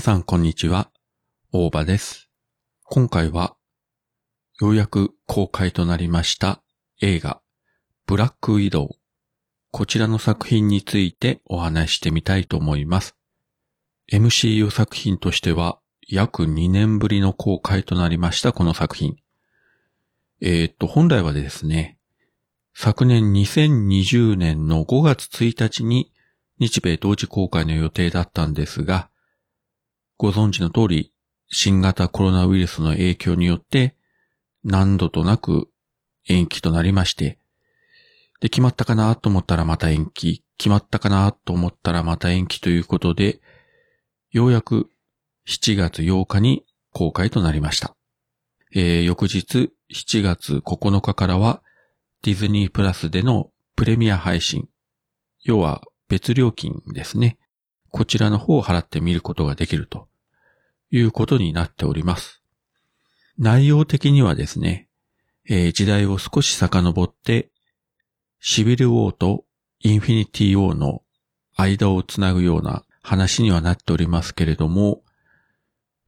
皆さんこんにちは、大場です。今回は、ようやく公開となりました映画、ブラックウィドウ。こちらの作品についてお話してみたいと思います。MCU 作品としては、約2年ぶりの公開となりましたこの作品。えー、っと、本来はですね、昨年2020年の5月1日に日米同時公開の予定だったんですが、ご存知の通り、新型コロナウイルスの影響によって何度となく延期となりまして、で、決まったかなと思ったらまた延期、決まったかなと思ったらまた延期ということで、ようやく7月8日に公開となりました。えー、翌日7月9日からはディズニープラスでのプレミア配信、要は別料金ですね。こちらの方を払って見ることができるということになっております。内容的にはですね、えー、時代を少し遡って、シビルウォーとインフィニティウォーの間をつなぐような話にはなっておりますけれども、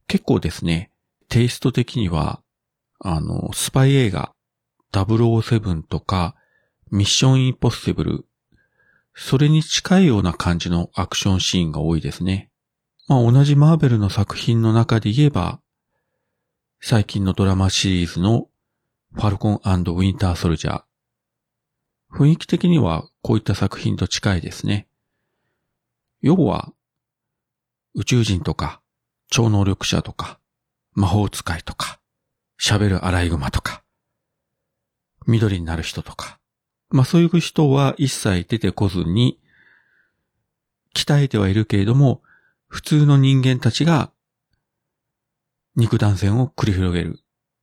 結構ですね、テイスト的には、あの、スパイ映画007とかミッションインポッシブル、それに近いような感じのアクションシーンが多いですね。まあ同じマーベルの作品の中で言えば、最近のドラマシリーズのファルコンウィンターソルジャー。雰囲気的にはこういった作品と近いですね。要は、宇宙人とか、超能力者とか、魔法使いとか、喋るアライグマとか、緑になる人とか、まあそういう人は一切出てこずに、鍛えてはいるけれども、普通の人間たちが肉弾戦を繰り広げる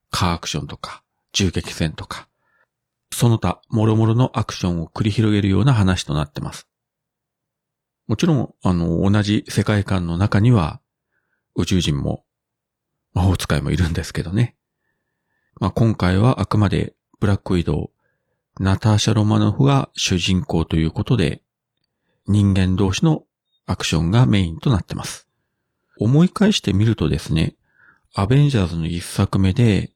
カーアクションとか銃撃戦とか、その他諸々のアクションを繰り広げるような話となってます。もちろん、あの、同じ世界観の中には宇宙人も魔法使いもいるんですけどね。まあ、今回はあくまでブラックウィドウ、ナターシャ・ロマノフが主人公ということで、人間同士のアクションがメインとなってます。思い返してみるとですね、アベンジャーズの一作目で、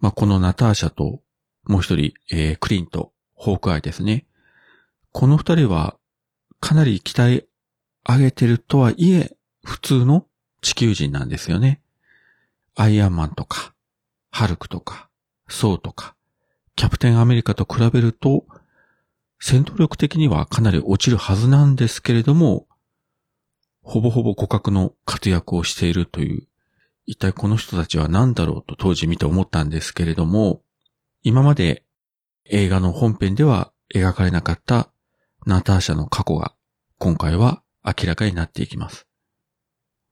まあ、このナターシャと、もう一人、えー、クリント、ホークアイですね。この二人は、かなり鍛え上げてるとはいえ、普通の地球人なんですよね。アイアンマンとか、ハルクとか、ソウとか、キャプテンアメリカと比べると、戦闘力的にはかなり落ちるはずなんですけれども、ほぼほぼ互角の活躍をしているという、一体この人たちは何だろうと当時見て思ったんですけれども、今まで映画の本編では描かれなかったナターシャの過去が今回は明らかになっていきます。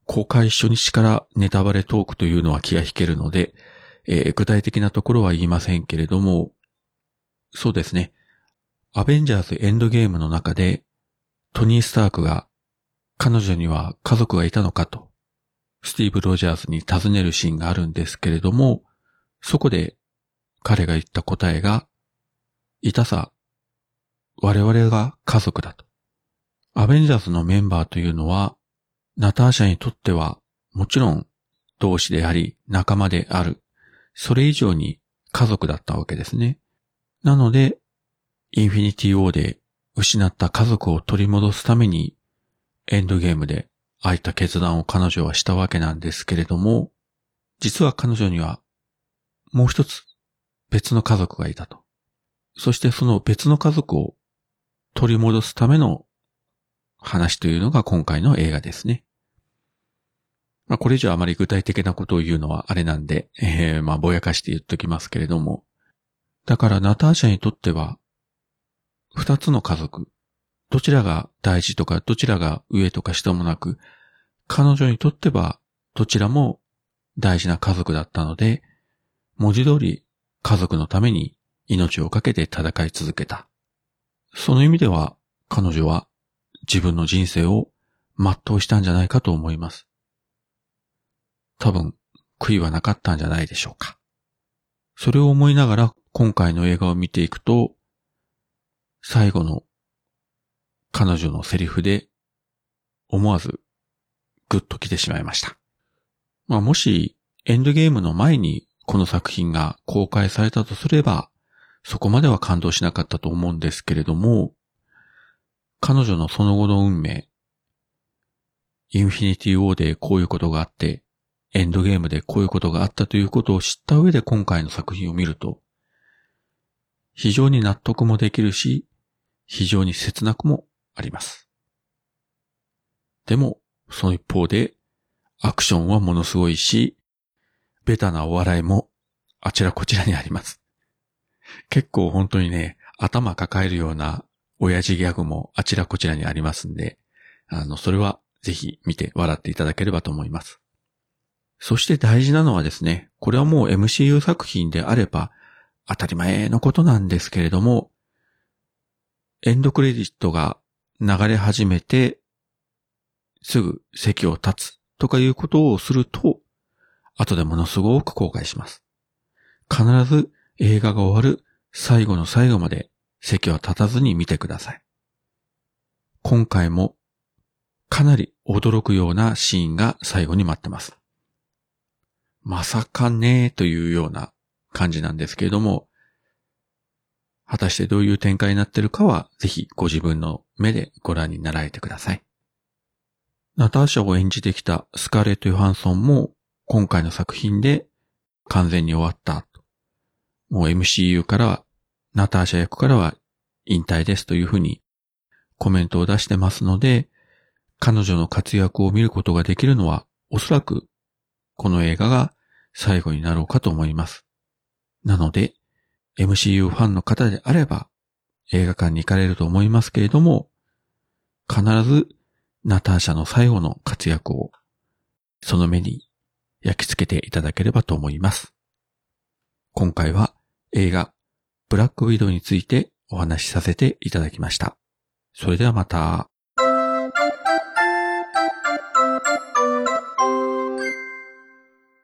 公開初日からネタバレトークというのは気が引けるので、えー、具体的なところは言いませんけれども、そうですね。アベンジャーズエンドゲームの中で、トニー・スタークが彼女には家族がいたのかと、スティーブ・ロジャーズに尋ねるシーンがあるんですけれども、そこで彼が言った答えが、いたさ、我々が家族だと。アベンジャーズのメンバーというのは、ナターシャにとっては、もちろん同志であり仲間である。それ以上に家族だったわけですね。なので、インフィニティ・ウォーで失った家族を取り戻すためにエンドゲームでああいった決断を彼女はしたわけなんですけれども、実は彼女にはもう一つ別の家族がいたと。そしてその別の家族を取り戻すための話というのが今回の映画ですね。まあこれ以上あまり具体的なことを言うのはあれなんで、えー、まあぼやかして言っときますけれども。だからナターシャにとっては、二つの家族、どちらが大事とか、どちらが上とか下もなく、彼女にとっては、どちらも大事な家族だったので、文字通り家族のために命を懸けて戦い続けた。その意味では、彼女は自分の人生を全うしたんじゃないかと思います。多分、悔いはなかったんじゃないでしょうか。それを思いながら今回の映画を見ていくと、最後の彼女のセリフで思わずグッと来てしまいました。まあもし、エンドゲームの前にこの作品が公開されたとすれば、そこまでは感動しなかったと思うんですけれども、彼女のその後の運命、インフィニティ・ウォーでこういうことがあって、エンドゲームでこういうことがあったということを知った上で今回の作品を見ると、非常に納得もできるし、非常に切なくもあります。でも、その一方で、アクションはものすごいし、ベタなお笑いもあちらこちらにあります。結構本当にね、頭抱えるような親父ギャグもあちらこちらにありますんで、あの、それはぜひ見て笑っていただければと思います。そして大事なのはですね、これはもう MCU 作品であれば当たり前のことなんですけれども、エンドクレジットが流れ始めて、すぐ席を立つとかいうことをすると、後でものすごく後悔します。必ず映画が終わる最後の最後まで席を立たずに見てください。今回もかなり驚くようなシーンが最後に待ってます。まさかねーというような感じなんですけれども、果たしてどういう展開になってるかは、ぜひご自分の目でご覧になられてください。ナターシャを演じてきたスカーレット・ヨハンソンも、今回の作品で完全に終わった。もう MCU からは、ナターシャ役からは引退ですというふうにコメントを出してますので、彼女の活躍を見ることができるのは、おそらくこの映画が最後になろうかと思います。なので、MCU ファンの方であれば、映画館に行かれると思いますけれども、必ずナターシャの最後の活躍を、その目に焼き付けていただければと思います。今回は映画、ブラックウィドウについてお話しさせていただきました。それではまた。